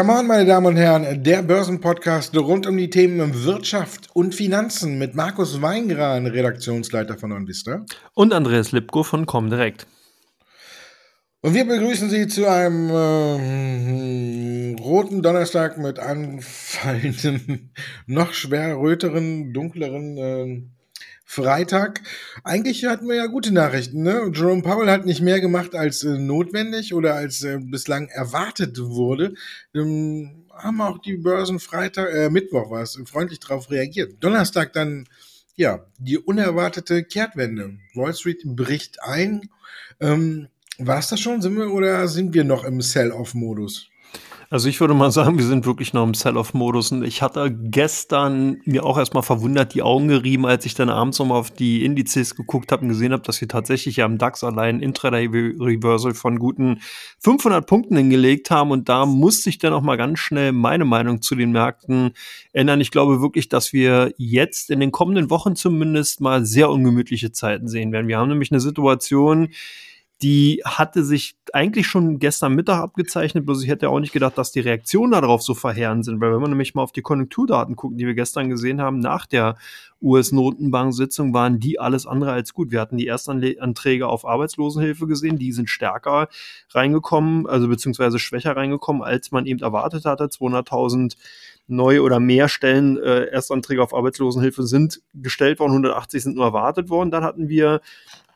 Come on, meine Damen und Herren, der Börsenpodcast rund um die Themen Wirtschaft und Finanzen mit Markus Weingran, Redaktionsleiter von OnVista. Und Andreas Lipko von Comdirect. Und wir begrüßen Sie zu einem äh, roten Donnerstag mit anfallenden, noch schwer röteren, dunkleren äh, Freitag. Eigentlich hatten wir ja gute Nachrichten. Ne? Jerome Powell hat nicht mehr gemacht als äh, notwendig oder als äh, bislang erwartet wurde. Ähm, haben auch die Börsen Freitag, äh, Mittwoch war es, freundlich darauf reagiert. Donnerstag dann, ja, die unerwartete Kehrtwende. Wall Street bricht ein. Ähm, war es das schon? Sind wir oder sind wir noch im Sell-Off-Modus? Also ich würde mal sagen, wir sind wirklich noch im Sell-Off-Modus. Und ich hatte gestern mir auch erstmal verwundert die Augen gerieben, als ich dann abends nochmal auf die Indizes geguckt habe und gesehen habe, dass wir tatsächlich ja am DAX allein Intraday-Reversal von guten 500 Punkten hingelegt haben. Und da musste ich dann auch mal ganz schnell meine Meinung zu den Märkten ändern. Ich glaube wirklich, dass wir jetzt in den kommenden Wochen zumindest mal sehr ungemütliche Zeiten sehen werden. Wir haben nämlich eine Situation, die hatte sich eigentlich schon gestern Mittag abgezeichnet, bloß ich hätte auch nicht gedacht, dass die Reaktionen darauf so verheerend sind, weil wenn man nämlich mal auf die Konjunkturdaten gucken, die wir gestern gesehen haben, nach der US-Notenbank-Sitzung waren die alles andere als gut. Wir hatten die Erstanträge auf Arbeitslosenhilfe gesehen, die sind stärker reingekommen, also beziehungsweise schwächer reingekommen, als man eben erwartet hatte. 200.000 neue oder mehr Stellen äh, Erstanträge auf Arbeitslosenhilfe sind gestellt worden, 180 sind nur erwartet worden. Dann hatten wir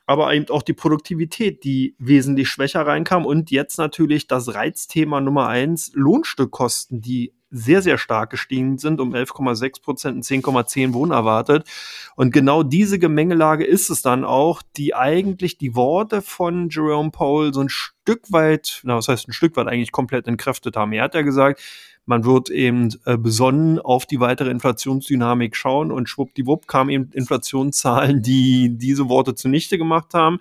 aber eben auch die Produktivität, die wesentlich schwächer reinkam und jetzt natürlich das Reizthema Nummer eins, Lohnstückkosten, die sehr, sehr stark gestiegen sind, um 11,6 Prozent und 10,10 wurden erwartet. Und genau diese Gemengelage ist es dann auch, die eigentlich die Worte von Jerome Powell so ein Stück weit, na, was heißt ein Stück weit eigentlich komplett entkräftet haben. Er hat ja gesagt, man wird eben äh, besonnen auf die weitere Inflationsdynamik schauen und schwuppdiwupp kamen eben Inflationszahlen, die diese Worte zunichte gemacht haben.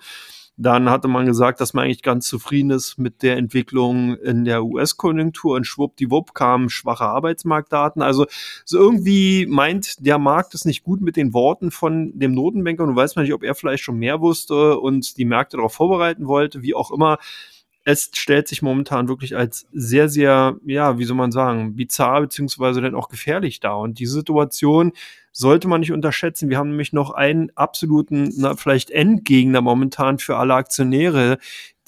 Dann hatte man gesagt, dass man eigentlich ganz zufrieden ist mit der Entwicklung in der US-Konjunktur und schwuppdiwupp kamen schwache Arbeitsmarktdaten. Also so irgendwie meint der Markt es nicht gut mit den Worten von dem Notenbanker und du weißt man nicht, ob er vielleicht schon mehr wusste und die Märkte darauf vorbereiten wollte, wie auch immer es stellt sich momentan wirklich als sehr, sehr, ja, wie soll man sagen, bizarr beziehungsweise dann auch gefährlich dar. Und die Situation sollte man nicht unterschätzen. Wir haben nämlich noch einen absoluten, na, vielleicht Endgegner momentan für alle Aktionäre,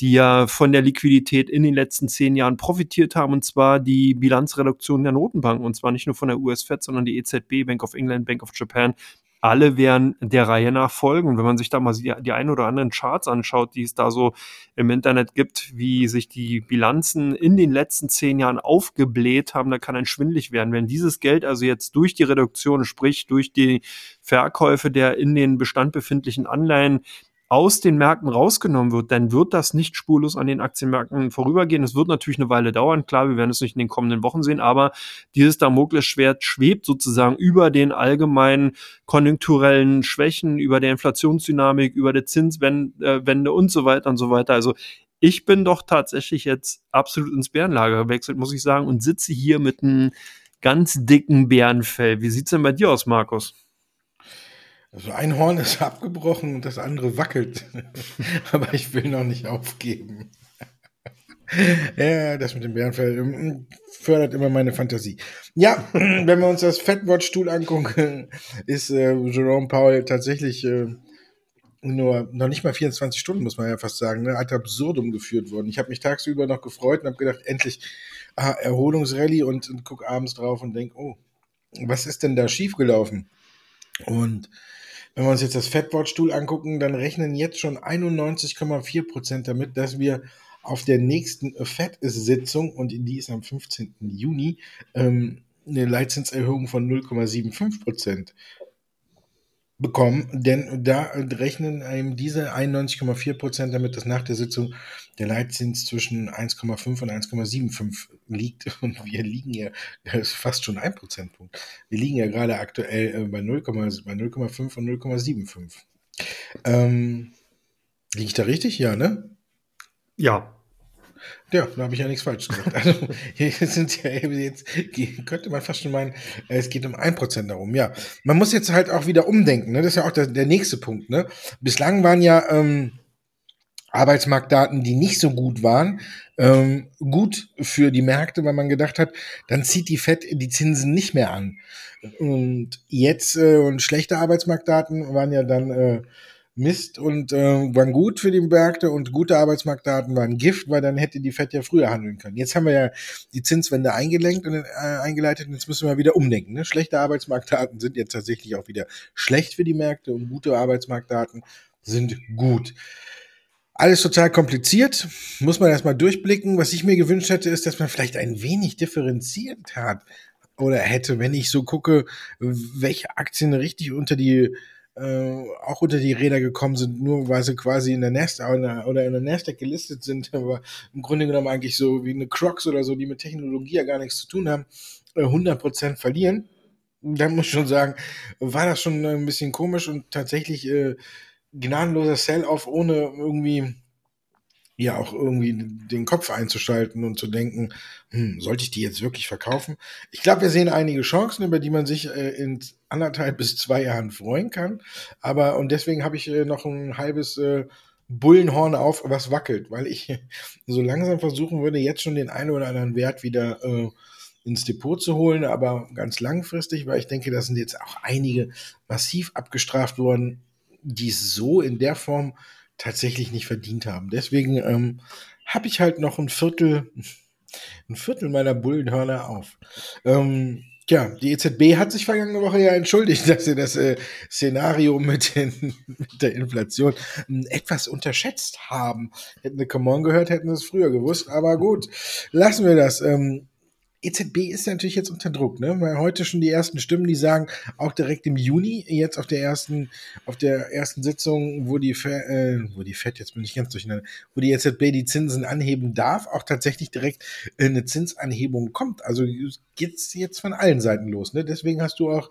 die ja von der Liquidität in den letzten zehn Jahren profitiert haben, und zwar die Bilanzreduktion der Notenbanken, und zwar nicht nur von der US-Fed, sondern die EZB, Bank of England, Bank of Japan, alle werden der Reihe nach folgen. Wenn man sich da mal die, die ein oder anderen Charts anschaut, die es da so im Internet gibt, wie sich die Bilanzen in den letzten zehn Jahren aufgebläht haben, da kann ein schwindlig werden. Wenn dieses Geld also jetzt durch die Reduktion, sprich durch die Verkäufe der in den Bestand befindlichen Anleihen aus den Märkten rausgenommen wird, dann wird das nicht spurlos an den Aktienmärkten vorübergehen. Es wird natürlich eine Weile dauern. Klar, wir werden es nicht in den kommenden Wochen sehen, aber dieses Damoklesschwert schwebt sozusagen über den allgemeinen konjunkturellen Schwächen, über der Inflationsdynamik, über der Zinswende und so weiter und so weiter. Also ich bin doch tatsächlich jetzt absolut ins Bärenlager gewechselt, muss ich sagen, und sitze hier mit einem ganz dicken Bärenfell. Wie sieht's denn bei dir aus, Markus? Also ein Horn ist abgebrochen und das andere wackelt. Aber ich will noch nicht aufgeben. ja, das mit dem Bärenfell ähm, fördert immer meine Fantasie. Ja, wenn wir uns das Fatwatch-Tool angucken, ist äh, Jerome Powell tatsächlich äh, nur noch nicht mal 24 Stunden, muss man ja fast sagen, ne, ad absurdum geführt worden. Ich habe mich tagsüber noch gefreut und habe gedacht, endlich ah, Erholungsrallye und, und guck abends drauf und denk, oh, was ist denn da schiefgelaufen? Und wenn wir uns jetzt das Fatwatch-Tool angucken, dann rechnen jetzt schon 91,4 Prozent damit, dass wir auf der nächsten FED-Sitzung, und die ist am 15. Juni, ähm, eine Leitzinserhöhung von 0,75 Prozent bekommen, denn da rechnen einem diese 91,4 Prozent damit, dass nach der Sitzung der Leitzins zwischen 1,5 und 1,75 liegt und wir liegen ja, das ist fast schon ein Prozentpunkt, wir liegen ja gerade aktuell äh, bei 0,5 und 0,75. Ähm, liege ich da richtig? Ja, ne? Ja, ja, da habe ich ja nichts falsch gesagt. Also, hier sind ja jetzt, könnte man fast schon meinen, es geht um ein Prozent darum. Ja, man muss jetzt halt auch wieder umdenken. Ne? Das ist ja auch der, der nächste Punkt. Ne? Bislang waren ja ähm, Arbeitsmarktdaten, die nicht so gut waren, ähm, gut für die Märkte, weil man gedacht hat, dann zieht die Fed die Zinsen nicht mehr an. Und jetzt äh, und schlechte Arbeitsmarktdaten waren ja dann äh, Mist und äh, waren gut für die Märkte und gute Arbeitsmarktdaten waren Gift, weil dann hätte die Fed ja früher handeln können. Jetzt haben wir ja die Zinswende eingelenkt und äh, eingeleitet und jetzt müssen wir wieder umdenken. Ne? Schlechte Arbeitsmarktdaten sind jetzt tatsächlich auch wieder schlecht für die Märkte und gute Arbeitsmarktdaten sind gut. Alles total kompliziert, muss man erstmal durchblicken. Was ich mir gewünscht hätte, ist, dass man vielleicht ein wenig differenziert hat oder hätte, wenn ich so gucke, welche Aktien richtig unter die äh, auch unter die Räder gekommen sind, nur weil sie quasi in der Nasdaq oder in der Nasdaq gelistet sind, aber im Grunde genommen eigentlich so wie eine Crocs oder so, die mit Technologie ja gar nichts zu tun haben, äh, 100% verlieren. Da muss ich schon sagen, war das schon ein bisschen komisch und tatsächlich äh, gnadenloser Sell-off, ohne irgendwie ja auch irgendwie den Kopf einzuschalten und zu denken, hm, sollte ich die jetzt wirklich verkaufen? Ich glaube, wir sehen einige Chancen, über die man sich äh, in anderthalb bis zwei Jahren freuen kann. Aber und deswegen habe ich äh, noch ein halbes äh, Bullenhorn auf, was wackelt, weil ich so langsam versuchen würde, jetzt schon den einen oder anderen Wert wieder äh, ins Depot zu holen, aber ganz langfristig, weil ich denke, da sind jetzt auch einige massiv abgestraft worden, die es so in der Form tatsächlich nicht verdient haben. Deswegen ähm, habe ich halt noch ein Viertel, ein Viertel meiner Bullenhörner auf. Ähm, Tja, die EZB hat sich vergangene Woche ja entschuldigt, dass sie das äh, Szenario mit, den, mit der Inflation äh, etwas unterschätzt haben. Hätten wir Come On gehört, hätten wir es früher gewusst, aber gut, lassen wir das. Ähm, EZB ist natürlich jetzt unter Druck, ne? Weil heute schon die ersten Stimmen, die sagen, auch direkt im Juni, jetzt auf der ersten, auf der ersten Sitzung, wo die, Fe äh, wo die FED, jetzt bin ich ganz durcheinander, wo die EZB die Zinsen anheben darf, auch tatsächlich direkt eine Zinsanhebung kommt. Also geht's jetzt von allen Seiten los, ne? Deswegen hast du auch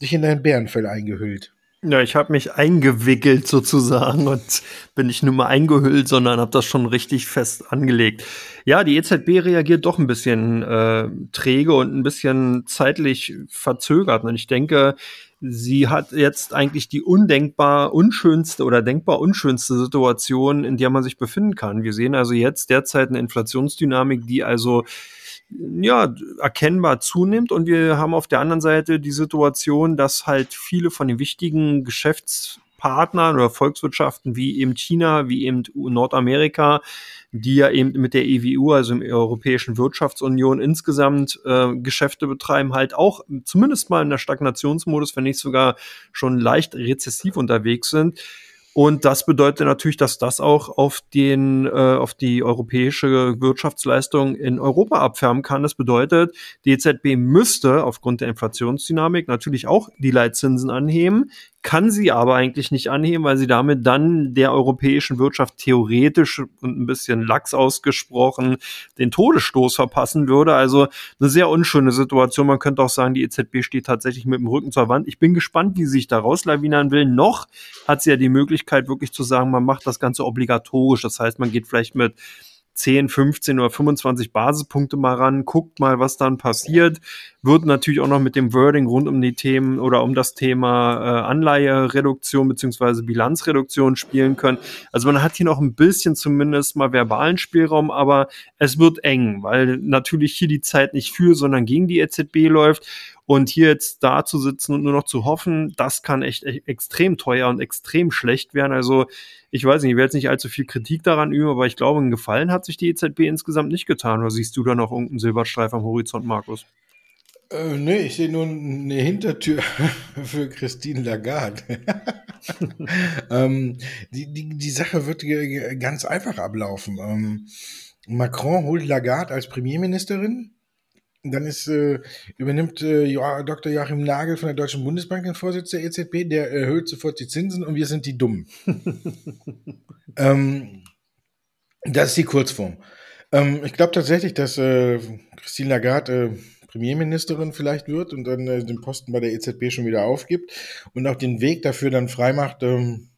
dich in dein Bärenfell eingehüllt. Ja, ich habe mich eingewickelt sozusagen und bin nicht nur mal eingehüllt, sondern habe das schon richtig fest angelegt. Ja, die EZB reagiert doch ein bisschen äh, träge und ein bisschen zeitlich verzögert. Und ich denke, sie hat jetzt eigentlich die undenkbar unschönste oder denkbar unschönste Situation, in der man sich befinden kann. Wir sehen also jetzt derzeit eine Inflationsdynamik, die also ja, erkennbar zunimmt. Und wir haben auf der anderen Seite die Situation, dass halt viele von den wichtigen Geschäftspartnern oder Volkswirtschaften wie eben China, wie eben Nordamerika, die ja eben mit der EWU, also im Europäischen Wirtschaftsunion insgesamt äh, Geschäfte betreiben, halt auch zumindest mal in der Stagnationsmodus, wenn nicht sogar schon leicht rezessiv unterwegs sind. Und das bedeutet natürlich, dass das auch auf den, äh, auf die europäische Wirtschaftsleistung in Europa abfärben kann. Das bedeutet, die EZB müsste aufgrund der Inflationsdynamik natürlich auch die Leitzinsen anheben kann sie aber eigentlich nicht anheben, weil sie damit dann der europäischen Wirtschaft theoretisch und ein bisschen lax ausgesprochen den Todesstoß verpassen würde. Also eine sehr unschöne Situation. Man könnte auch sagen, die EZB steht tatsächlich mit dem Rücken zur Wand. Ich bin gespannt, wie sie sich da rauslawinern will. Noch hat sie ja die Möglichkeit, wirklich zu sagen, man macht das Ganze obligatorisch. Das heißt, man geht vielleicht mit 10, 15 oder 25 Basispunkte mal ran, guckt mal, was dann passiert. Wird natürlich auch noch mit dem Wording rund um die Themen oder um das Thema äh, Anleihereduktion beziehungsweise Bilanzreduktion spielen können. Also man hat hier noch ein bisschen zumindest mal verbalen Spielraum, aber es wird eng, weil natürlich hier die Zeit nicht für, sondern gegen die EZB läuft. Und hier jetzt da zu sitzen und nur noch zu hoffen, das kann echt, echt extrem teuer und extrem schlecht werden. Also ich weiß nicht, ich werde jetzt nicht allzu viel Kritik daran üben, aber ich glaube, einen Gefallen hat sich die EZB insgesamt nicht getan. Oder siehst du da noch irgendeinen Silberstreif am Horizont, Markus? Äh, nee, ich sehe nur eine Hintertür für Christine Lagarde. ähm, die, die, die Sache wird ganz einfach ablaufen. Ähm, Macron holt Lagarde als Premierministerin dann ist, äh, übernimmt äh, Dr. Joachim Nagel von der Deutschen Bundesbank den Vorsitz der EZB, der erhöht sofort die Zinsen und wir sind die Dummen. ähm, das ist die Kurzform. Ähm, ich glaube tatsächlich, dass äh, Christine Lagarde äh, Premierministerin vielleicht wird und dann äh, den Posten bei der EZB schon wieder aufgibt und auch den Weg dafür dann freimacht, ähm,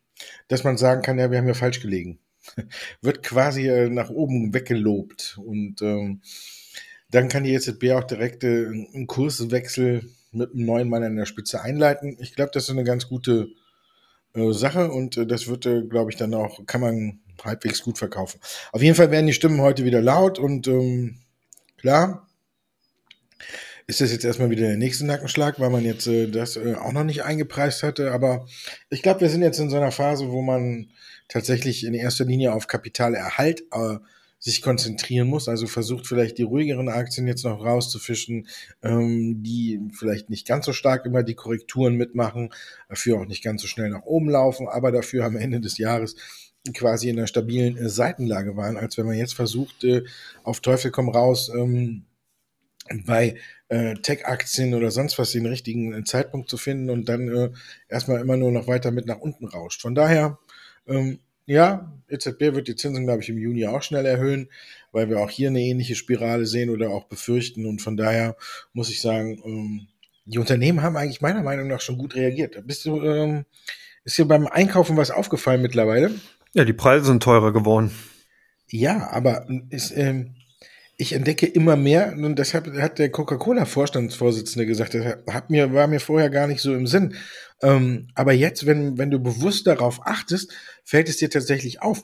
dass man sagen kann, ja, wir haben ja falsch gelegen. wird quasi äh, nach oben weggelobt und ähm, dann kann die EZB auch direkt äh, einen Kurswechsel mit einem neuen Mann an der Spitze einleiten. Ich glaube, das ist eine ganz gute äh, Sache und äh, das wird, äh, glaube ich, dann auch, kann man halbwegs gut verkaufen. Auf jeden Fall werden die Stimmen heute wieder laut und ähm, klar, ist das jetzt erstmal wieder der nächste Nackenschlag, weil man jetzt äh, das äh, auch noch nicht eingepreist hatte. Aber ich glaube, wir sind jetzt in so einer Phase, wo man tatsächlich in erster Linie auf Kapitalerhalt äh, sich konzentrieren muss. Also versucht vielleicht die ruhigeren Aktien jetzt noch rauszufischen, ähm, die vielleicht nicht ganz so stark immer die Korrekturen mitmachen, dafür auch nicht ganz so schnell nach oben laufen, aber dafür am Ende des Jahres quasi in einer stabilen äh, Seitenlage waren, als wenn man jetzt versucht, äh, auf Teufel komm raus, ähm, bei äh, Tech-Aktien oder sonst was den richtigen äh, Zeitpunkt zu finden und dann äh, erstmal immer nur noch weiter mit nach unten rauscht. Von daher, ähm, ja, EZB wird die Zinsen, glaube ich, im Juni auch schnell erhöhen, weil wir auch hier eine ähnliche Spirale sehen oder auch befürchten. Und von daher muss ich sagen, ähm, die Unternehmen haben eigentlich meiner Meinung nach schon gut reagiert. Bist du, ähm, ist dir beim Einkaufen was aufgefallen mittlerweile? Ja, die Preise sind teurer geworden. Ja, aber ist, ähm, ich entdecke immer mehr, und das hat, hat der Coca-Cola-Vorstandsvorsitzende gesagt, das hat mir, war mir vorher gar nicht so im Sinn. Ähm, aber jetzt, wenn, wenn du bewusst darauf achtest, fällt es dir tatsächlich auf.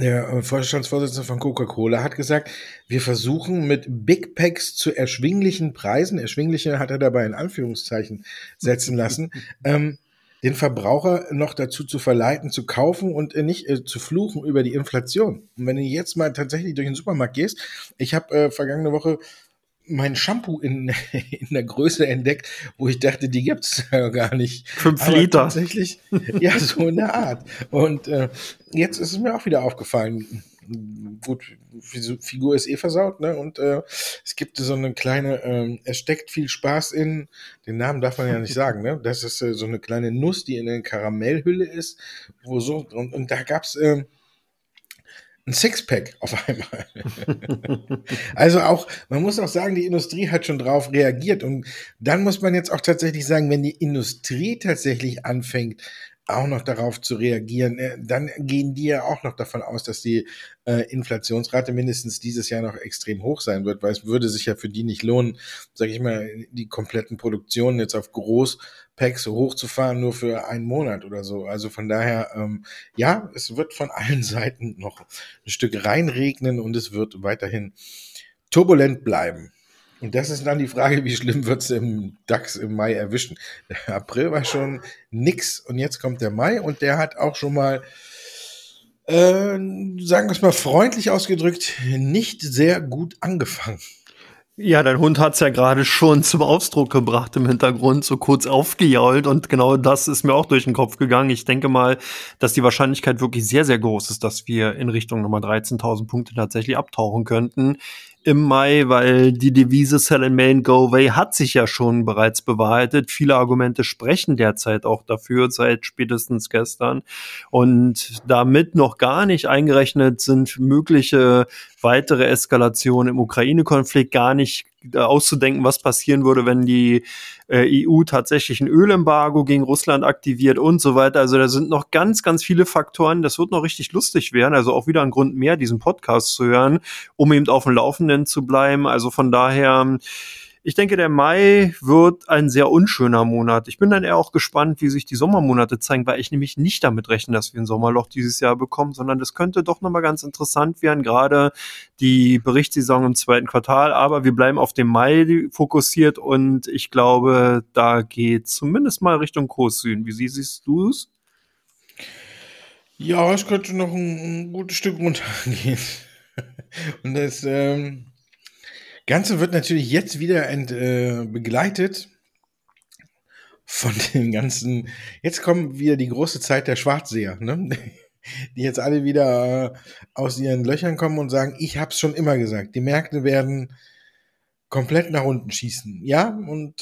Der äh, Vorstandsvorsitzende von Coca-Cola hat gesagt, wir versuchen mit Big Packs zu erschwinglichen Preisen, erschwingliche hat er dabei in Anführungszeichen setzen lassen, ähm, den Verbraucher noch dazu zu verleiten, zu kaufen und äh, nicht äh, zu fluchen über die Inflation. Und wenn du jetzt mal tatsächlich durch den Supermarkt gehst, ich habe äh, vergangene Woche mein Shampoo in, in der Größe entdeckt, wo ich dachte, die gibt's ja gar nicht. Fünf Aber Liter. Tatsächlich, ja, so in der Art. Und äh, jetzt ist es mir auch wieder aufgefallen gut, Figur ist eh versaut, ne? Und äh, es gibt so eine kleine, ähm, es steckt viel Spaß in, den Namen darf man ja nicht sagen, ne? Das ist äh, so eine kleine Nuss, die in der Karamellhülle ist, wo so, und, und da gab's äh, ein Sixpack auf einmal. also auch, man muss auch sagen, die Industrie hat schon drauf reagiert. Und dann muss man jetzt auch tatsächlich sagen, wenn die Industrie tatsächlich anfängt, auch noch darauf zu reagieren, äh, dann gehen die ja auch noch davon aus, dass die äh, Inflationsrate mindestens dieses Jahr noch extrem hoch sein wird, weil es würde sich ja für die nicht lohnen, sage ich mal, die kompletten Produktionen jetzt auf Großpacks hochzufahren, nur für einen Monat oder so. Also von daher, ähm, ja, es wird von allen Seiten noch ein Stück reinregnen und es wird weiterhin turbulent bleiben. Und das ist dann die Frage, wie schlimm wird es im DAX im Mai erwischen. Der April war schon nix und jetzt kommt der Mai und der hat auch schon mal, äh, sagen wir es mal freundlich ausgedrückt, nicht sehr gut angefangen. Ja, dein Hund hat's ja gerade schon zum Ausdruck gebracht im Hintergrund, so kurz aufgejault und genau das ist mir auch durch den Kopf gegangen. Ich denke mal, dass die Wahrscheinlichkeit wirklich sehr, sehr groß ist, dass wir in Richtung Nummer 13.000 Punkte tatsächlich abtauchen könnten im Mai, weil die Devise Sell in Main Go Away hat sich ja schon bereits bewahrheitet. Viele Argumente sprechen derzeit auch dafür, seit spätestens gestern. Und damit noch gar nicht eingerechnet sind mögliche weitere Eskalationen im Ukraine-Konflikt gar nicht auszudenken, was passieren würde, wenn die äh, EU tatsächlich ein Ölembargo gegen Russland aktiviert und so weiter. Also da sind noch ganz, ganz viele Faktoren. Das wird noch richtig lustig werden. Also auch wieder ein Grund mehr, diesen Podcast zu hören, um eben auf dem Laufenden zu bleiben. Also von daher ich denke, der Mai wird ein sehr unschöner Monat. Ich bin dann eher auch gespannt, wie sich die Sommermonate zeigen, weil ich nämlich nicht damit rechne, dass wir ein Sommerloch dieses Jahr bekommen, sondern das könnte doch nochmal ganz interessant werden, gerade die Berichtssaison im zweiten Quartal. Aber wir bleiben auf dem Mai fokussiert und ich glaube, da geht zumindest mal Richtung Kurs Süden. Wie siehst du es? Ja, es könnte noch ein, ein gutes Stück runtergehen. Und das, ähm, Ganze wird natürlich jetzt wieder ent, äh, begleitet von den ganzen. Jetzt kommt wieder die große Zeit der Schwarzseher, ne? die jetzt alle wieder aus ihren Löchern kommen und sagen, ich hab's schon immer gesagt, die Märkte werden komplett nach unten schießen. Ja, und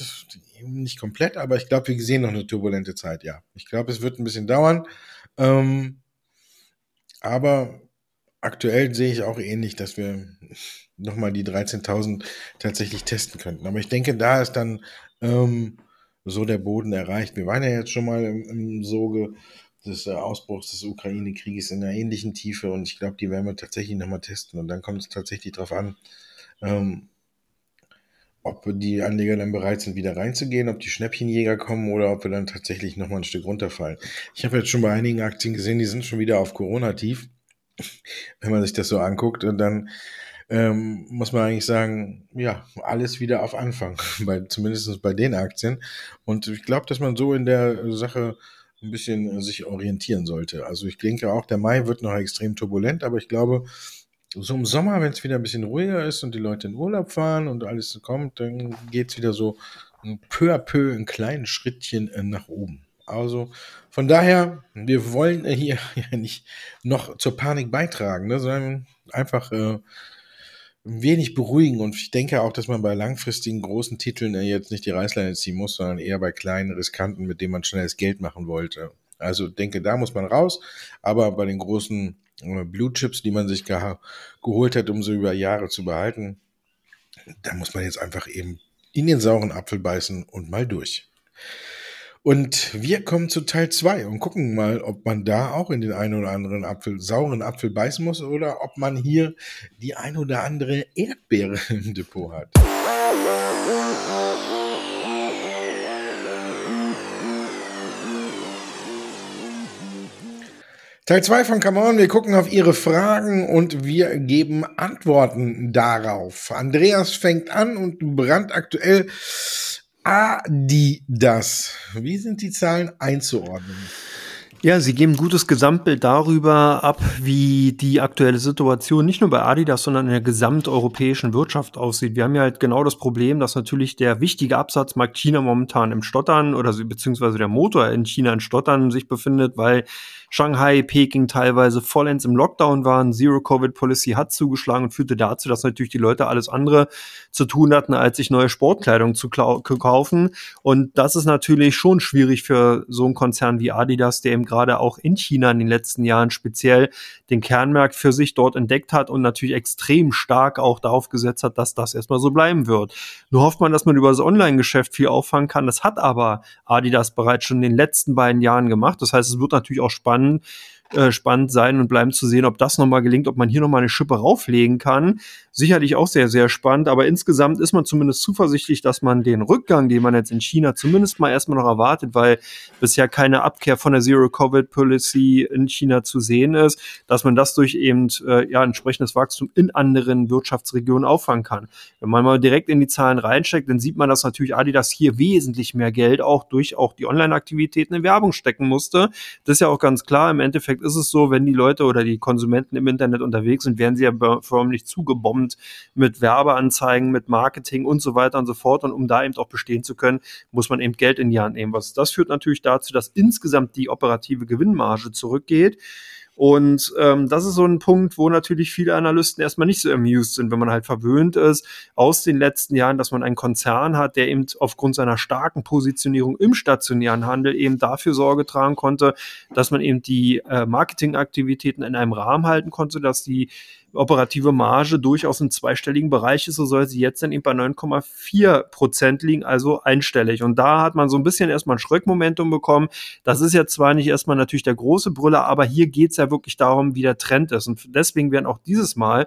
nicht komplett, aber ich glaube, wir sehen noch eine turbulente Zeit, ja. Ich glaube, es wird ein bisschen dauern. Ähm, aber aktuell sehe ich auch ähnlich, dass wir nochmal die 13.000 tatsächlich testen könnten. Aber ich denke, da ist dann ähm, so der Boden erreicht. Wir waren ja jetzt schon mal im, im Soge des äh, Ausbruchs des Ukraine-Krieges in einer ähnlichen Tiefe und ich glaube, die werden wir tatsächlich nochmal testen und dann kommt es tatsächlich darauf an, ähm, ob die Anleger dann bereit sind, wieder reinzugehen, ob die Schnäppchenjäger kommen oder ob wir dann tatsächlich nochmal ein Stück runterfallen. Ich habe jetzt schon bei einigen Aktien gesehen, die sind schon wieder auf Corona-Tief. Wenn man sich das so anguckt, und dann ähm, muss man eigentlich sagen, ja, alles wieder auf Anfang, bei, zumindest bei den Aktien. Und ich glaube, dass man so in der Sache ein bisschen sich orientieren sollte. Also ich denke auch, der Mai wird noch extrem turbulent, aber ich glaube, so im Sommer, wenn es wieder ein bisschen ruhiger ist und die Leute in Urlaub fahren und alles kommt, dann geht es wieder so peu à peu in kleinen Schrittchen äh, nach oben. Also von daher, wir wollen hier ja nicht noch zur Panik beitragen, ne, sondern einfach äh, ein wenig beruhigen. Und ich denke auch, dass man bei langfristigen großen Titeln äh, jetzt nicht die Reißleine ziehen muss, sondern eher bei kleinen, riskanten, mit denen man schnelles Geld machen wollte. Also denke, da muss man raus. Aber bei den großen äh, Blue Chips, die man sich ge geholt hat, um sie über Jahre zu behalten, da muss man jetzt einfach eben in den sauren Apfel beißen und mal durch. Und wir kommen zu Teil 2 und gucken mal, ob man da auch in den einen oder anderen Apfel, sauren Apfel beißen muss oder ob man hier die ein oder andere Erdbeere im Depot hat. Teil 2 von Come On, wir gucken auf Ihre Fragen und wir geben Antworten darauf. Andreas fängt an und brandaktuell Adidas. Wie sind die Zahlen einzuordnen? Ja, sie geben ein gutes Gesamtbild darüber ab, wie die aktuelle Situation nicht nur bei Adidas, sondern in der gesamteuropäischen Wirtschaft aussieht. Wir haben ja halt genau das Problem, dass natürlich der wichtige Absatzmarkt China momentan im Stottern oder beziehungsweise der Motor in China in Stottern sich befindet, weil Shanghai, Peking teilweise vollends im Lockdown waren. Zero-Covid-Policy hat zugeschlagen und führte dazu, dass natürlich die Leute alles andere zu tun hatten, als sich neue Sportkleidung zu kaufen. Und das ist natürlich schon schwierig für so einen Konzern wie Adidas, der eben gerade auch in China in den letzten Jahren speziell den Kernmarkt für sich dort entdeckt hat und natürlich extrem stark auch darauf gesetzt hat, dass das erstmal so bleiben wird. Nur hofft man, dass man über das Online-Geschäft viel auffangen kann. Das hat aber Adidas bereits schon in den letzten beiden Jahren gemacht. Das heißt, es wird natürlich auch spannend, spannend, äh, spannend sein und bleiben zu sehen, ob das nochmal gelingt, ob man hier nochmal eine Schippe rauflegen kann. Sicherlich auch sehr, sehr spannend, aber insgesamt ist man zumindest zuversichtlich, dass man den Rückgang, den man jetzt in China zumindest mal erstmal noch erwartet, weil bisher keine Abkehr von der Zero-Covid-Policy in China zu sehen ist, dass man das durch eben äh, ja, entsprechendes Wachstum in anderen Wirtschaftsregionen auffangen kann. Wenn man mal direkt in die Zahlen reinsteckt, dann sieht man, dass natürlich Adidas hier wesentlich mehr Geld auch durch auch die Online-Aktivitäten in Werbung stecken musste. Das ist ja auch ganz klar. Im Endeffekt ist es so, wenn die Leute oder die Konsumenten im Internet unterwegs sind, werden sie ja förmlich zugebombt mit Werbeanzeigen, mit Marketing und so weiter und so fort. Und um da eben auch bestehen zu können, muss man eben Geld in die Hand nehmen. Was das führt natürlich dazu, dass insgesamt die operative Gewinnmarge zurückgeht. Und ähm, das ist so ein Punkt, wo natürlich viele Analysten erstmal nicht so amused sind, wenn man halt verwöhnt ist aus den letzten Jahren, dass man einen Konzern hat, der eben aufgrund seiner starken Positionierung im stationären Handel eben dafür Sorge tragen konnte, dass man eben die äh, Marketingaktivitäten in einem Rahmen halten konnte, dass die operative Marge durchaus im zweistelligen Bereich ist, so soll sie jetzt dann eben bei 9,4 Prozent liegen, also einstellig. Und da hat man so ein bisschen erstmal ein Schreckmomentum bekommen. Das ist ja zwar nicht erstmal natürlich der große Brüller, aber hier geht's ja wirklich darum, wie der Trend ist. Und deswegen werden auch dieses Mal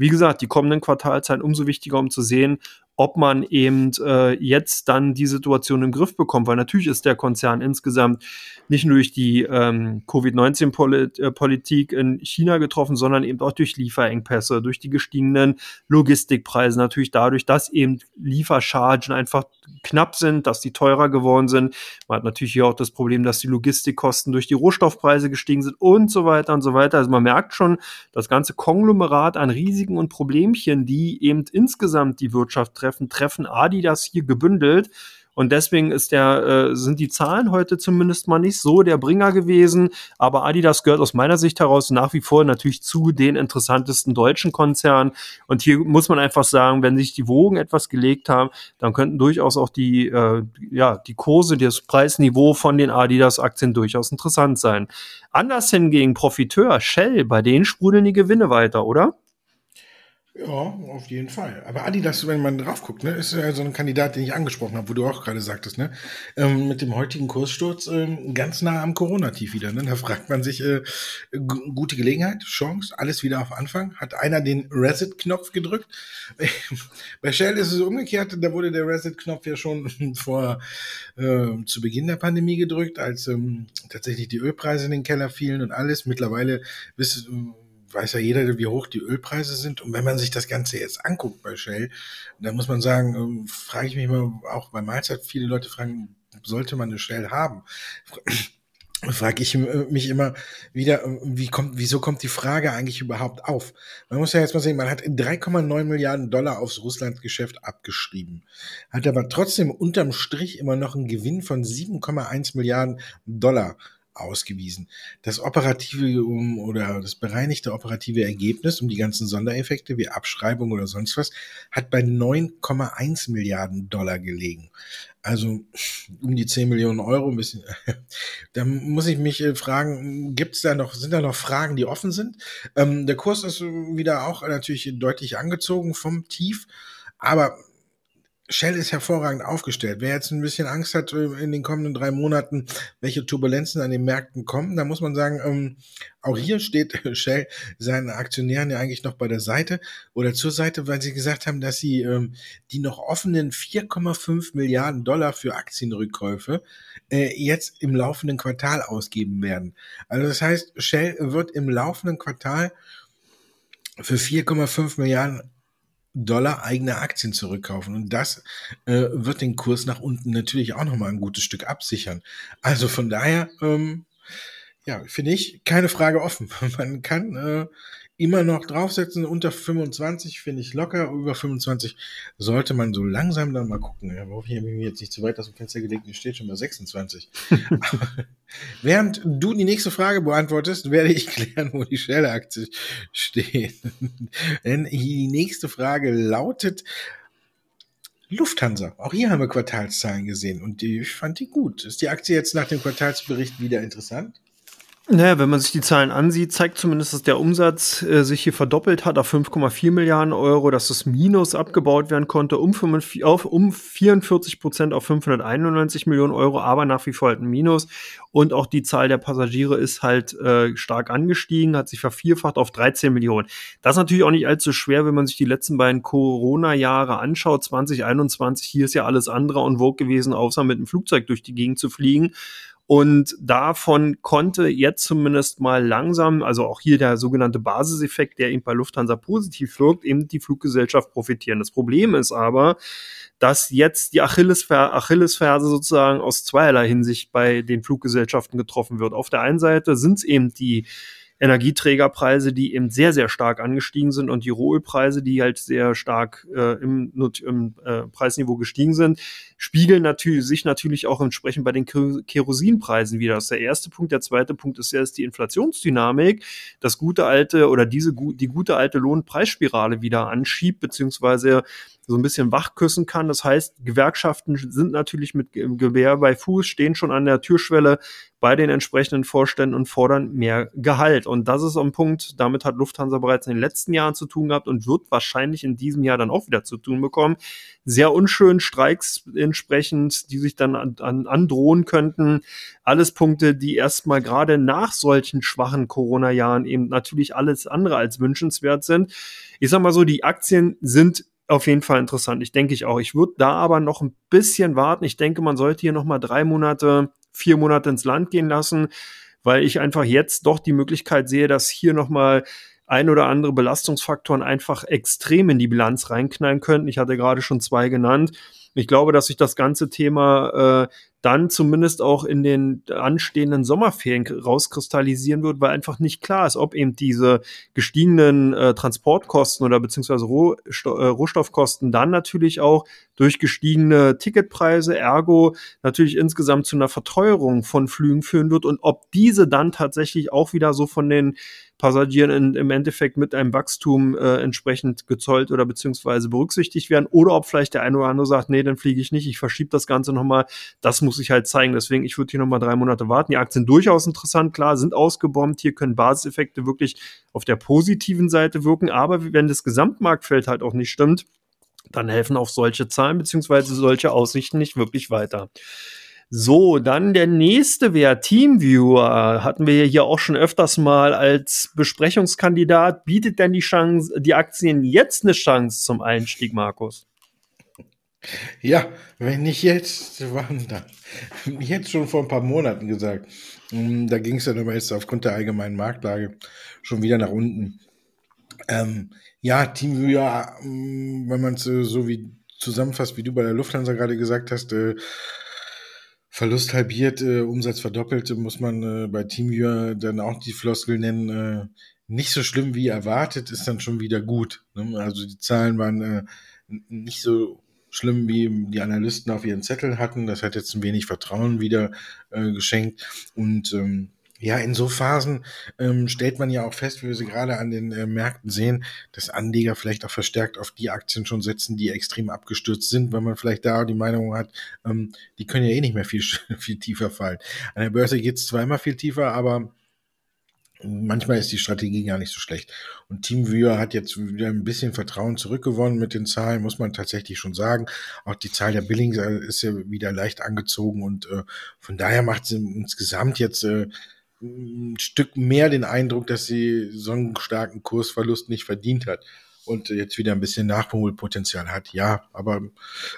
wie gesagt, die kommenden Quartalzahlen umso wichtiger, um zu sehen, ob man eben äh, jetzt dann die Situation im Griff bekommt, weil natürlich ist der Konzern insgesamt nicht nur durch die ähm, Covid-19-Politik in China getroffen, sondern eben auch durch Lieferengpässe, durch die gestiegenen Logistikpreise, natürlich dadurch, dass eben Lieferchargen einfach knapp sind, dass die teurer geworden sind. Man hat natürlich hier auch das Problem, dass die Logistikkosten durch die Rohstoffpreise gestiegen sind und so weiter und so weiter. Also man merkt schon, das ganze Konglomerat an Risiken und Problemchen, die eben insgesamt die Wirtschaft treffen, treffen, treffen Adidas hier gebündelt. Und deswegen ist der, äh, sind die Zahlen heute zumindest mal nicht so der Bringer gewesen. Aber Adidas gehört aus meiner Sicht heraus nach wie vor natürlich zu den interessantesten deutschen Konzernen. Und hier muss man einfach sagen, wenn sich die Wogen etwas gelegt haben, dann könnten durchaus auch die, äh, ja, die Kurse, das Preisniveau von den Adidas-Aktien durchaus interessant sein. Anders hingegen Profiteur, Shell, bei denen sprudeln die Gewinne weiter, oder? Ja, auf jeden Fall. Aber Adidas, wenn man drauf guckt, ne, ist ja so ein Kandidat, den ich angesprochen habe, wo du auch gerade sagtest, ne, ähm, mit dem heutigen Kurssturz ähm, ganz nah am Corona-Tief wieder. Ne? Da fragt man sich, äh, gute Gelegenheit, Chance, alles wieder auf Anfang. Hat einer den Reset-Knopf gedrückt? Bei Shell ist es umgekehrt, da wurde der Reset-Knopf ja schon vor äh, zu Beginn der Pandemie gedrückt, als ähm, tatsächlich die Ölpreise in den Keller fielen und alles. Mittlerweile bis weiß ja jeder, wie hoch die Ölpreise sind. Und wenn man sich das Ganze jetzt anguckt bei Shell, dann muss man sagen, ähm, frage ich mich mal, auch bei Mahlzeit, viele Leute fragen, sollte man eine Shell haben? frage ich äh, mich immer wieder, äh, wie kommt, wieso kommt die Frage eigentlich überhaupt auf? Man muss ja jetzt mal sehen, man hat 3,9 Milliarden Dollar aufs Russlandgeschäft abgeschrieben, hat aber trotzdem unterm Strich immer noch einen Gewinn von 7,1 Milliarden Dollar ausgewiesen. Das operative um, oder das bereinigte operative Ergebnis um die ganzen Sondereffekte wie Abschreibung oder sonst was hat bei 9,1 Milliarden Dollar gelegen. Also um die 10 Millionen Euro ein bisschen. da muss ich mich äh, fragen, gibt es da noch, sind da noch Fragen, die offen sind? Ähm, der Kurs ist wieder auch natürlich deutlich angezogen vom Tief, aber Shell ist hervorragend aufgestellt. Wer jetzt ein bisschen Angst hat äh, in den kommenden drei Monaten, welche Turbulenzen an den Märkten kommen, da muss man sagen, ähm, auch hier steht Shell seinen Aktionären ja eigentlich noch bei der Seite oder zur Seite, weil sie gesagt haben, dass sie ähm, die noch offenen 4,5 Milliarden Dollar für Aktienrückkäufe äh, jetzt im laufenden Quartal ausgeben werden. Also das heißt, Shell wird im laufenden Quartal für 4,5 Milliarden Dollar eigene Aktien zurückkaufen. Und das äh, wird den Kurs nach unten natürlich auch nochmal ein gutes Stück absichern. Also von daher, ähm, ja, finde ich keine Frage offen. Man kann äh, immer noch draufsetzen. Unter 25 finde ich locker. Über 25 sollte man so langsam dann mal gucken. Ja, hoffe ich habe mich jetzt nicht zu weit aus dem Fenster gelegt. Hier steht schon bei 26. Während du die nächste Frage beantwortest, werde ich klären, wo die Shell-Aktie steht. Denn die nächste Frage lautet, Lufthansa. Auch hier haben wir Quartalszahlen gesehen und die, ich fand die gut. Ist die Aktie jetzt nach dem Quartalsbericht wieder interessant? Naja, wenn man sich die Zahlen ansieht, zeigt zumindest, dass der Umsatz äh, sich hier verdoppelt hat auf 5,4 Milliarden Euro, dass das Minus abgebaut werden konnte um, 45, auf, um 44 Prozent auf 591 Millionen Euro, aber nach wie vor halt ein Minus. Und auch die Zahl der Passagiere ist halt äh, stark angestiegen, hat sich vervierfacht auf 13 Millionen. Das ist natürlich auch nicht allzu schwer, wenn man sich die letzten beiden Corona-Jahre anschaut. 2021, hier ist ja alles andere und vogue gewesen, außer mit dem Flugzeug durch die Gegend zu fliegen. Und davon konnte jetzt zumindest mal langsam, also auch hier der sogenannte Basiseffekt, der eben bei Lufthansa positiv wirkt, eben die Fluggesellschaft profitieren. Das Problem ist aber, dass jetzt die Achillesfer Achillesferse sozusagen aus zweierlei Hinsicht bei den Fluggesellschaften getroffen wird. Auf der einen Seite sind es eben die Energieträgerpreise, die eben sehr, sehr stark angestiegen sind und die Rohölpreise, die halt sehr stark äh, im, im äh, Preisniveau gestiegen sind, spiegeln natürlich, sich natürlich auch entsprechend bei den Kerosinpreisen wieder. Das ist der erste Punkt. Der zweite Punkt ist ja ist die Inflationsdynamik, das gute alte oder diese die gute alte Lohnpreisspirale wieder anschiebt, beziehungsweise so ein bisschen wachküssen kann. Das heißt, Gewerkschaften sind natürlich mit Gewehr bei Fuß, stehen schon an der Türschwelle bei den entsprechenden Vorständen und fordern mehr Gehalt. Und das ist ein Punkt, damit hat Lufthansa bereits in den letzten Jahren zu tun gehabt und wird wahrscheinlich in diesem Jahr dann auch wieder zu tun bekommen. Sehr unschön Streiks entsprechend, die sich dann an, an, androhen könnten. Alles Punkte, die erstmal gerade nach solchen schwachen Corona-Jahren eben natürlich alles andere als wünschenswert sind. Ich sag mal so, die Aktien sind auf jeden Fall interessant. Ich denke ich auch. Ich würde da aber noch ein bisschen warten. Ich denke, man sollte hier noch mal drei Monate, vier Monate ins Land gehen lassen, weil ich einfach jetzt doch die Möglichkeit sehe, dass hier noch mal ein oder andere Belastungsfaktoren einfach extrem in die Bilanz reinknallen könnten. Ich hatte gerade schon zwei genannt. Ich glaube, dass sich das ganze Thema äh, dann zumindest auch in den anstehenden Sommerferien rauskristallisieren wird, weil einfach nicht klar ist, ob eben diese gestiegenen äh, Transportkosten oder beziehungsweise Rohsto äh, Rohstoffkosten dann natürlich auch durch gestiegene Ticketpreise, ergo natürlich insgesamt zu einer Verteuerung von Flügen führen wird und ob diese dann tatsächlich auch wieder so von den Passagieren in, im Endeffekt mit einem Wachstum äh, entsprechend gezollt oder beziehungsweise berücksichtigt werden oder ob vielleicht der eine oder andere sagt, nee, dann fliege ich nicht, ich verschiebe das Ganze nochmal. Das muss sich halt zeigen. Deswegen, ich würde hier nochmal drei Monate warten. Die Aktien durchaus interessant, klar, sind ausgebombt. Hier können Basiseffekte wirklich auf der positiven Seite wirken. Aber wenn das Gesamtmarktfeld halt auch nicht stimmt, dann helfen auch solche Zahlen beziehungsweise solche Aussichten nicht wirklich weiter. So, dann der nächste Wert, Teamviewer, hatten wir hier auch schon öfters mal als Besprechungskandidat. Bietet denn die Chance, die Aktien jetzt eine Chance zum Einstieg, Markus? Ja, wenn nicht jetzt, wann dann? Jetzt schon vor ein paar Monaten gesagt. Hm, da ging es dann aber jetzt aufgrund der allgemeinen Marktlage schon wieder nach unten. Ähm, ja, Teamviewer, hm, wenn man es so wie zusammenfasst, wie du bei der Lufthansa gerade gesagt hast, äh, Verlust halbiert, äh, Umsatz verdoppelt, muss man äh, bei TeamViewer dann auch die Floskel nennen. Äh, nicht so schlimm wie erwartet, ist dann schon wieder gut. Ne? Also die Zahlen waren äh, nicht so schlimm, wie die Analysten auf ihren Zettel hatten. Das hat jetzt ein wenig Vertrauen wieder äh, geschenkt. Und ähm, ja, in so Phasen ähm, stellt man ja auch fest, wie wir sie gerade an den äh, Märkten sehen, dass Anleger vielleicht auch verstärkt auf die Aktien schon setzen, die extrem abgestürzt sind, weil man vielleicht da die Meinung hat, ähm, die können ja eh nicht mehr viel, viel tiefer fallen. An der Börse geht's zweimal viel tiefer, aber manchmal ist die Strategie gar nicht so schlecht. Und TeamViewer hat jetzt wieder ein bisschen Vertrauen zurückgewonnen mit den Zahlen, muss man tatsächlich schon sagen. Auch die Zahl der Billings äh, ist ja wieder leicht angezogen und äh, von daher macht sie insgesamt jetzt äh, ein Stück mehr den Eindruck, dass sie so einen starken Kursverlust nicht verdient hat und jetzt wieder ein bisschen Nachholpotenzial hat. Ja, aber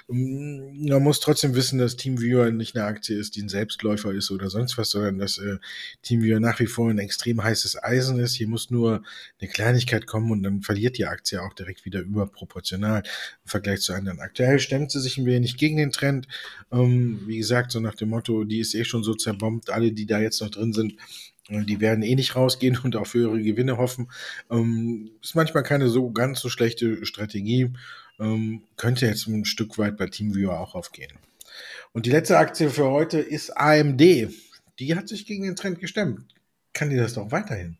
ähm, man muss trotzdem wissen, dass TeamViewer nicht eine Aktie ist, die ein Selbstläufer ist oder sonst was, sondern dass äh, TeamViewer nach wie vor ein extrem heißes Eisen ist. Hier muss nur eine Kleinigkeit kommen und dann verliert die Aktie auch direkt wieder überproportional im Vergleich zu anderen. Aktuell stemmt sie sich ein wenig gegen den Trend. Ähm, wie gesagt, so nach dem Motto, die ist eh schon so zerbombt. Alle, die da jetzt noch drin sind, die werden eh nicht rausgehen und auf höhere Gewinne hoffen. Ähm, ist manchmal keine so ganz so schlechte Strategie. Ähm, könnte jetzt ein Stück weit bei TeamViewer auch aufgehen. Und die letzte Aktie für heute ist AMD. Die hat sich gegen den Trend gestemmt. Kann die das doch weiterhin?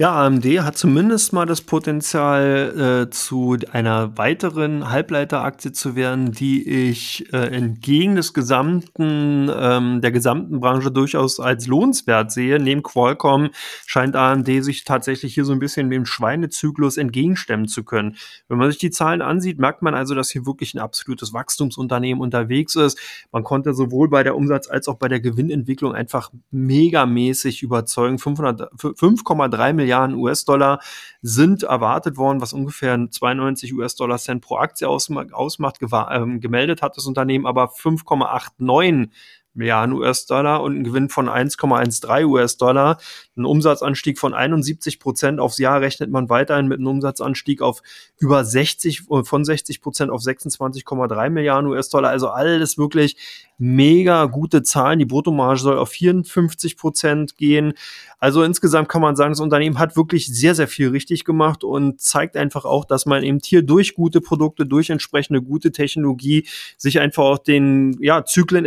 Ja, AMD hat zumindest mal das Potenzial, äh, zu einer weiteren Halbleiteraktie zu werden, die ich äh, entgegen des gesamten, ähm, der gesamten Branche durchaus als lohnenswert sehe. Neben Qualcomm scheint AMD sich tatsächlich hier so ein bisschen dem Schweinezyklus entgegenstemmen zu können. Wenn man sich die Zahlen ansieht, merkt man also, dass hier wirklich ein absolutes Wachstumsunternehmen unterwegs ist. Man konnte sowohl bei der Umsatz- als auch bei der Gewinnentwicklung einfach megamäßig überzeugen. 5,3 Milliarden Milliarden US-Dollar sind erwartet worden, was ungefähr 92 US-Dollar Cent pro Aktie ausmacht. Ähm, gemeldet hat das Unternehmen aber 5,89 Milliarden US-Dollar und ein Gewinn von 1,13 US-Dollar. Ein Umsatzanstieg von 71 Prozent aufs Jahr rechnet man weiterhin mit einem Umsatzanstieg auf über 60, von 60 Prozent auf 26,3 Milliarden US-Dollar. Also alles wirklich mega gute Zahlen. Die Bruttomarge soll auf 54 Prozent gehen. Also insgesamt kann man sagen, das Unternehmen hat wirklich sehr, sehr viel richtig gemacht und zeigt einfach auch, dass man eben hier durch gute Produkte, durch entsprechende gute Technologie sich einfach auch den ja, Zyklen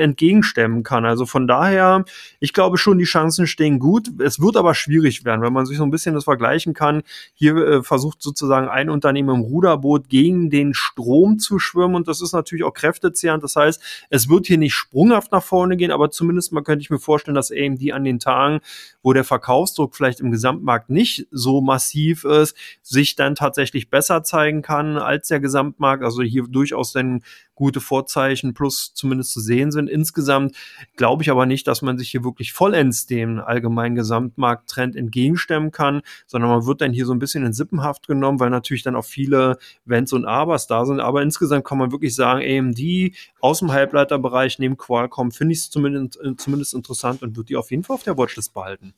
kann. Also von daher, ich glaube schon, die Chancen stehen gut. Es wird aber schwierig werden, wenn man sich so ein bisschen das vergleichen kann. Hier äh, versucht sozusagen ein Unternehmen im Ruderboot gegen den Strom zu schwimmen und das ist natürlich auch kräftezehrend. Das heißt, es wird hier nicht sprunghaft nach vorne gehen, aber zumindest mal könnte ich mir vorstellen, dass AMD an den Tagen, wo der Verkaufsdruck vielleicht im Gesamtmarkt nicht so massiv ist, sich dann tatsächlich besser zeigen kann als der Gesamtmarkt. Also hier durchaus dann gute Vorzeichen plus zumindest zu sehen sind. Insgesamt glaube ich aber nicht, dass man sich hier wirklich vollends dem allgemeinen Gesamtmarkttrend entgegenstemmen kann, sondern man wird dann hier so ein bisschen in Sippenhaft genommen, weil natürlich dann auch viele Wenns und Abers da sind. Aber insgesamt kann man wirklich sagen, AMD aus dem Halbleiterbereich neben Qualcomm finde ich es zumindest, äh, zumindest interessant und wird die auf jeden Fall auf der Watchlist behalten.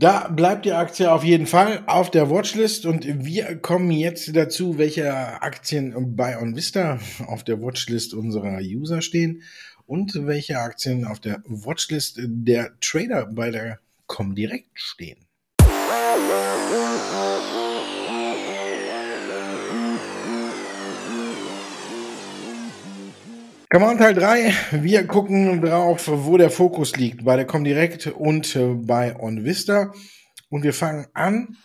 Da bleibt die Aktie auf jeden Fall auf der Watchlist und wir kommen jetzt dazu, welche Aktien bei OnVista auf der Watchlist unserer User stehen und welche Aktien auf der Watchlist der Trader bei der Comdirect stehen. Come on, Teil 3. Wir gucken drauf, wo der Fokus liegt, bei der Comdirect und äh, bei OnVista. Und wir fangen an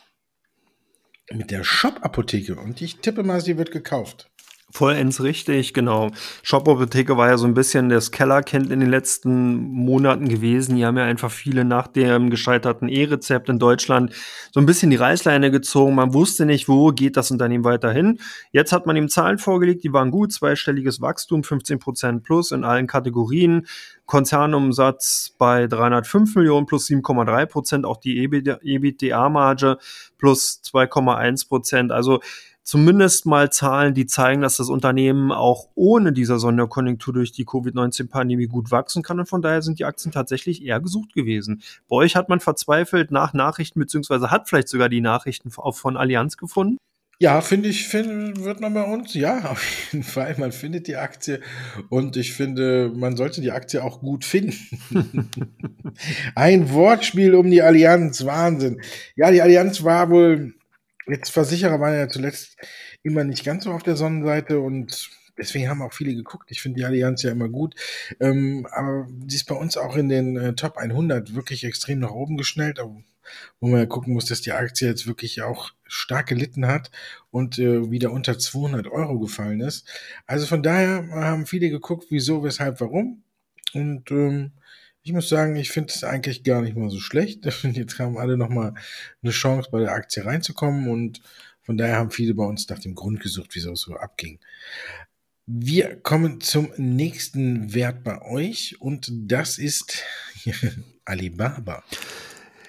mit der Shop-Apotheke. Und ich tippe mal, sie wird gekauft. Vollends richtig, genau. Shop-Apotheke war ja so ein bisschen das Kellerkind in den letzten Monaten gewesen. Die haben ja einfach viele nach dem gescheiterten E-Rezept in Deutschland so ein bisschen die Reißleine gezogen. Man wusste nicht, wo geht das Unternehmen weiterhin. Jetzt hat man ihm Zahlen vorgelegt, die waren gut. Zweistelliges Wachstum, 15 Prozent plus in allen Kategorien. Konzernumsatz bei 305 Millionen plus 7,3 Prozent. Auch die EBITDA-Marge plus 2,1 Prozent. Also zumindest mal Zahlen, die zeigen, dass das Unternehmen auch ohne dieser Sonderkonjunktur durch die Covid-19-Pandemie gut wachsen kann. Und von daher sind die Aktien tatsächlich eher gesucht gewesen. Bei euch hat man verzweifelt nach Nachrichten, beziehungsweise hat vielleicht sogar die Nachrichten von Allianz gefunden? Ja, finde ich, find, wird man bei uns, ja, auf jeden Fall. Man findet die Aktie und ich finde, man sollte die Aktie auch gut finden. Ein Wortspiel um die Allianz, Wahnsinn. Ja, die Allianz war wohl Jetzt Versicherer waren ja zuletzt immer nicht ganz so auf der Sonnenseite und deswegen haben auch viele geguckt. Ich finde die Allianz ja immer gut. Ähm, aber die ist bei uns auch in den äh, Top 100 wirklich extrem nach oben geschnellt, wo man ja gucken muss, dass die Aktie jetzt wirklich auch stark gelitten hat und äh, wieder unter 200 Euro gefallen ist. Also von daher haben viele geguckt, wieso, weshalb, warum. Und ähm, ich muss sagen, ich finde es eigentlich gar nicht mal so schlecht. Jetzt haben alle nochmal eine Chance, bei der Aktie reinzukommen und von daher haben viele bei uns nach dem Grund gesucht, wieso es so abging. Wir kommen zum nächsten Wert bei euch und das ist Alibaba.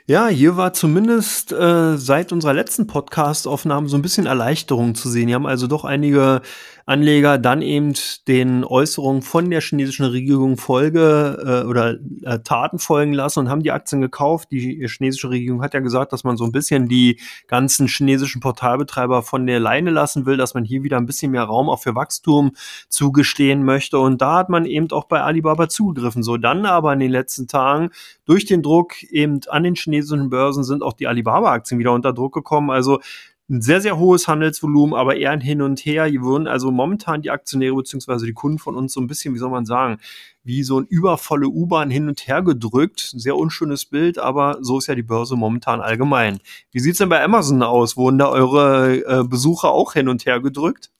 Ja, hier war zumindest äh, seit unserer letzten Podcast-Aufnahme so ein bisschen Erleichterung zu sehen. Die haben also doch einige Anleger dann eben den Äußerungen von der chinesischen Regierung Folge äh, oder äh, Taten folgen lassen und haben die Aktien gekauft. Die chinesische Regierung hat ja gesagt, dass man so ein bisschen die ganzen chinesischen Portalbetreiber von der Leine lassen will, dass man hier wieder ein bisschen mehr Raum auch für Wachstum zugestehen möchte. Und da hat man eben auch bei Alibaba zugegriffen. So dann aber in den letzten Tagen durch den Druck eben an den chinesischen Börsen sind auch die Alibaba-Aktien wieder unter Druck gekommen. Also ein sehr, sehr hohes Handelsvolumen, aber eher ein Hin und Her. Hier wurden also momentan die Aktionäre bzw. die Kunden von uns so ein bisschen, wie soll man sagen, wie so ein übervolle U-Bahn hin und her gedrückt. Sehr unschönes Bild, aber so ist ja die Börse momentan allgemein. Wie sieht's denn bei Amazon aus? Wurden da eure äh, Besucher auch hin und her gedrückt?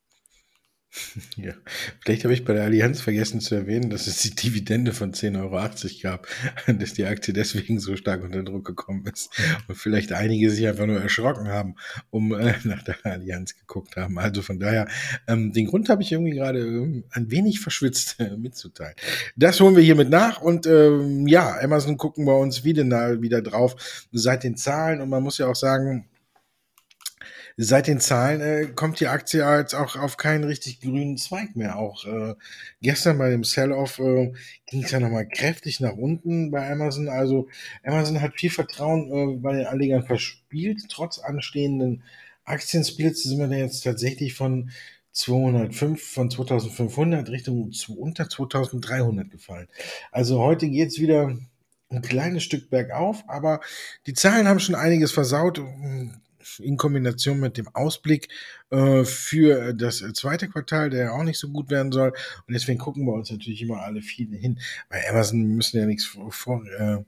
Ja, vielleicht habe ich bei der Allianz vergessen zu erwähnen, dass es die Dividende von 10,80 Euro gab, dass die Aktie deswegen so stark unter Druck gekommen ist. Und vielleicht einige sich einfach nur erschrocken haben, um äh, nach der Allianz geguckt haben. Also von daher, ähm, den Grund habe ich irgendwie gerade ähm, ein wenig verschwitzt äh, mitzuteilen. Das holen wir hiermit nach und ähm, ja, Amazon gucken wir uns wieder, wieder drauf seit den Zahlen und man muss ja auch sagen, seit den Zahlen äh, kommt die Aktie jetzt auch auf keinen richtig grünen Zweig mehr. Auch äh, gestern bei dem Sell-Off äh, ging es ja nochmal kräftig nach unten bei Amazon. Also Amazon hat viel Vertrauen äh, bei den Anlegern verspielt. Trotz anstehenden Aktiensplits sind wir da jetzt tatsächlich von 205 von 2500 Richtung zu unter 2300 gefallen. Also heute geht's wieder ein kleines Stück bergauf, aber die Zahlen haben schon einiges versaut in Kombination mit dem Ausblick äh, für das zweite Quartal, der ja auch nicht so gut werden soll. Und deswegen gucken wir uns natürlich immer alle viele hin. Bei Amazon müssen ja nichts vor, vor, äh,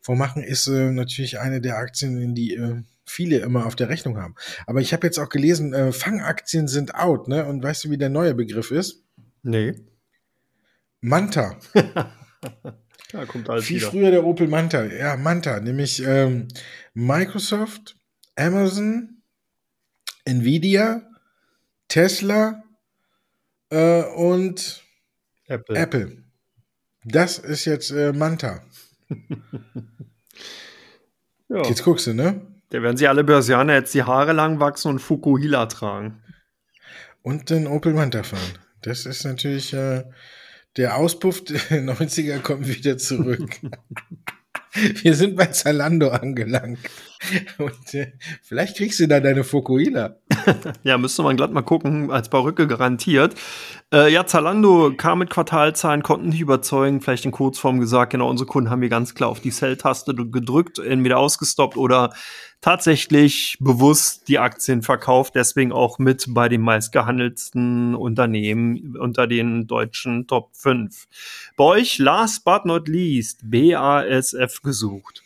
vormachen, ist äh, natürlich eine der Aktien, in die äh, viele immer auf der Rechnung haben. Aber ich habe jetzt auch gelesen, äh, Fangaktien sind out, ne? Und weißt du, wie der neue Begriff ist? Nee. Manta. ja, kommt alles Viel wieder. früher der Opel Manta. Ja, Manta, nämlich ähm, Microsoft Amazon, Nvidia, Tesla äh, und Apple. Apple. Das ist jetzt äh, Manta. ja. Jetzt guckst du, ne? Da werden sie alle Börsianer jetzt die Haare lang wachsen und Fukuhila tragen. Und den Opel Manta fahren. Das ist natürlich äh, der Auspuff der 90er kommt wieder zurück. Wir sind bei Zalando angelangt. Und äh, vielleicht kriegst du da deine Fokuhila. ja, müsste man glatt mal gucken, als Barücke garantiert. Äh, ja, Zalando kam mit Quartalzahlen, konnten nicht überzeugen, vielleicht in Kurzform gesagt, genau, unsere Kunden haben hier ganz klar auf die Sell-Taste gedrückt, entweder ausgestoppt oder tatsächlich bewusst die Aktien verkauft, deswegen auch mit bei den meistgehandelten Unternehmen unter den deutschen Top 5. Bei euch, last but not least, BASF gesucht.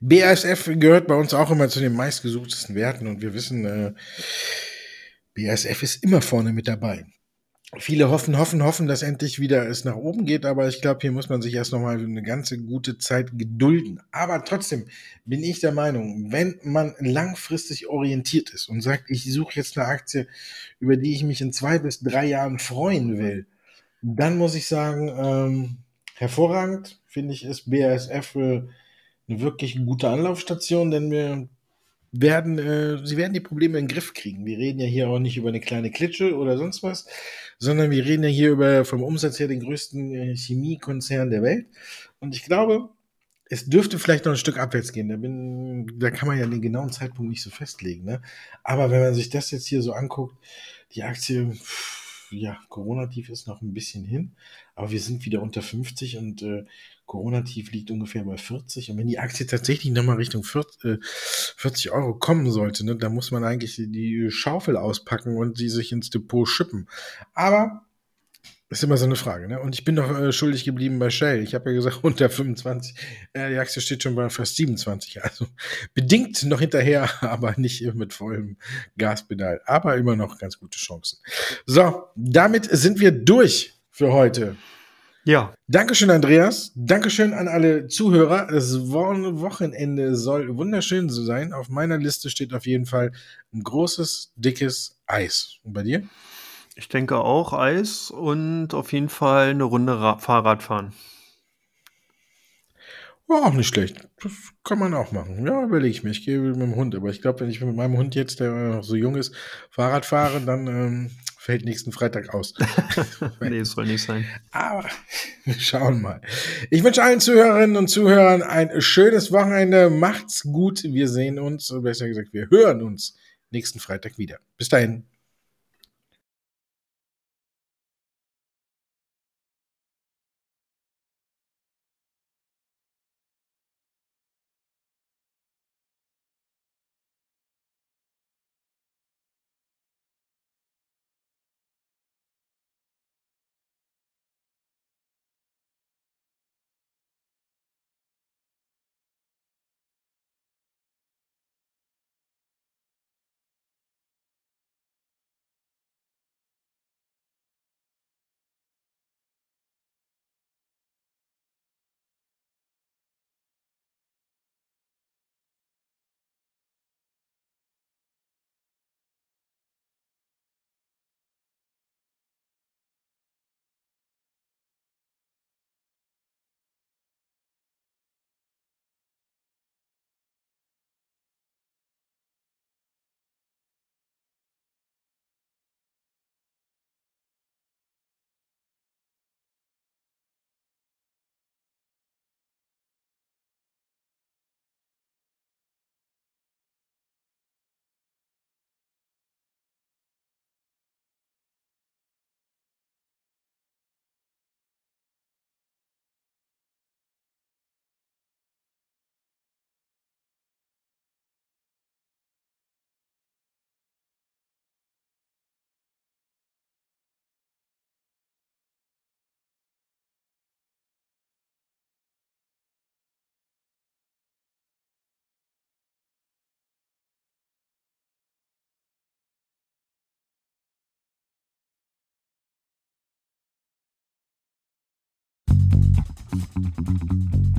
BASF gehört bei uns auch immer zu den meistgesuchtesten Werten und wir wissen, äh, BASF ist immer vorne mit dabei. Viele hoffen, hoffen, hoffen, dass endlich wieder es nach oben geht, aber ich glaube, hier muss man sich erst noch mal eine ganze gute Zeit gedulden. Aber trotzdem bin ich der Meinung, wenn man langfristig orientiert ist und sagt, ich suche jetzt eine Aktie, über die ich mich in zwei bis drei Jahren freuen will, dann muss ich sagen, ähm, hervorragend finde ich ist BASF äh, eine wirklich gute Anlaufstation, denn wir werden, äh, sie werden die Probleme in den Griff kriegen. Wir reden ja hier auch nicht über eine kleine Klitsche oder sonst was, sondern wir reden ja hier über vom Umsatz her den größten äh, Chemiekonzern der Welt. Und ich glaube, es dürfte vielleicht noch ein Stück abwärts gehen. Da, bin, da kann man ja den genauen Zeitpunkt nicht so festlegen. Ne? Aber wenn man sich das jetzt hier so anguckt, die Aktie, ja, Corona-Tief ist noch ein bisschen hin, aber wir sind wieder unter 50 und äh, Corona-Tief liegt ungefähr bei 40. Und wenn die Aktie tatsächlich nochmal Richtung 40, äh, 40 Euro kommen sollte, ne, dann muss man eigentlich die Schaufel auspacken und sie sich ins Depot schippen. Aber ist immer so eine Frage, ne? Und ich bin noch äh, schuldig geblieben bei Shell. Ich habe ja gesagt, unter 25. Äh, die Aktie steht schon bei fast 27. Also bedingt noch hinterher, aber nicht mit vollem Gaspedal. Aber immer noch ganz gute Chancen. So, damit sind wir durch für heute. Ja. Dankeschön, Andreas. Dankeschön an alle Zuhörer. Das Wochenende soll wunderschön sein. Auf meiner Liste steht auf jeden Fall ein großes, dickes Eis. Und bei dir? Ich denke auch Eis und auf jeden Fall eine Runde Ra Fahrrad fahren. War auch nicht schlecht. Das kann man auch machen. Ja, überlege ich mir. Ich gehe mit dem Hund. Aber ich glaube, wenn ich mit meinem Hund jetzt, der noch so jung ist, Fahrrad fahre, dann ähm, fällt nächsten Freitag aus. nee, es soll nicht sein. Aber wir schauen mal. Ich wünsche allen Zuhörerinnen und Zuhörern ein schönes Wochenende. Macht's gut. Wir sehen uns, besser gesagt, wir hören uns nächsten Freitag wieder. Bis dahin. どどどどど。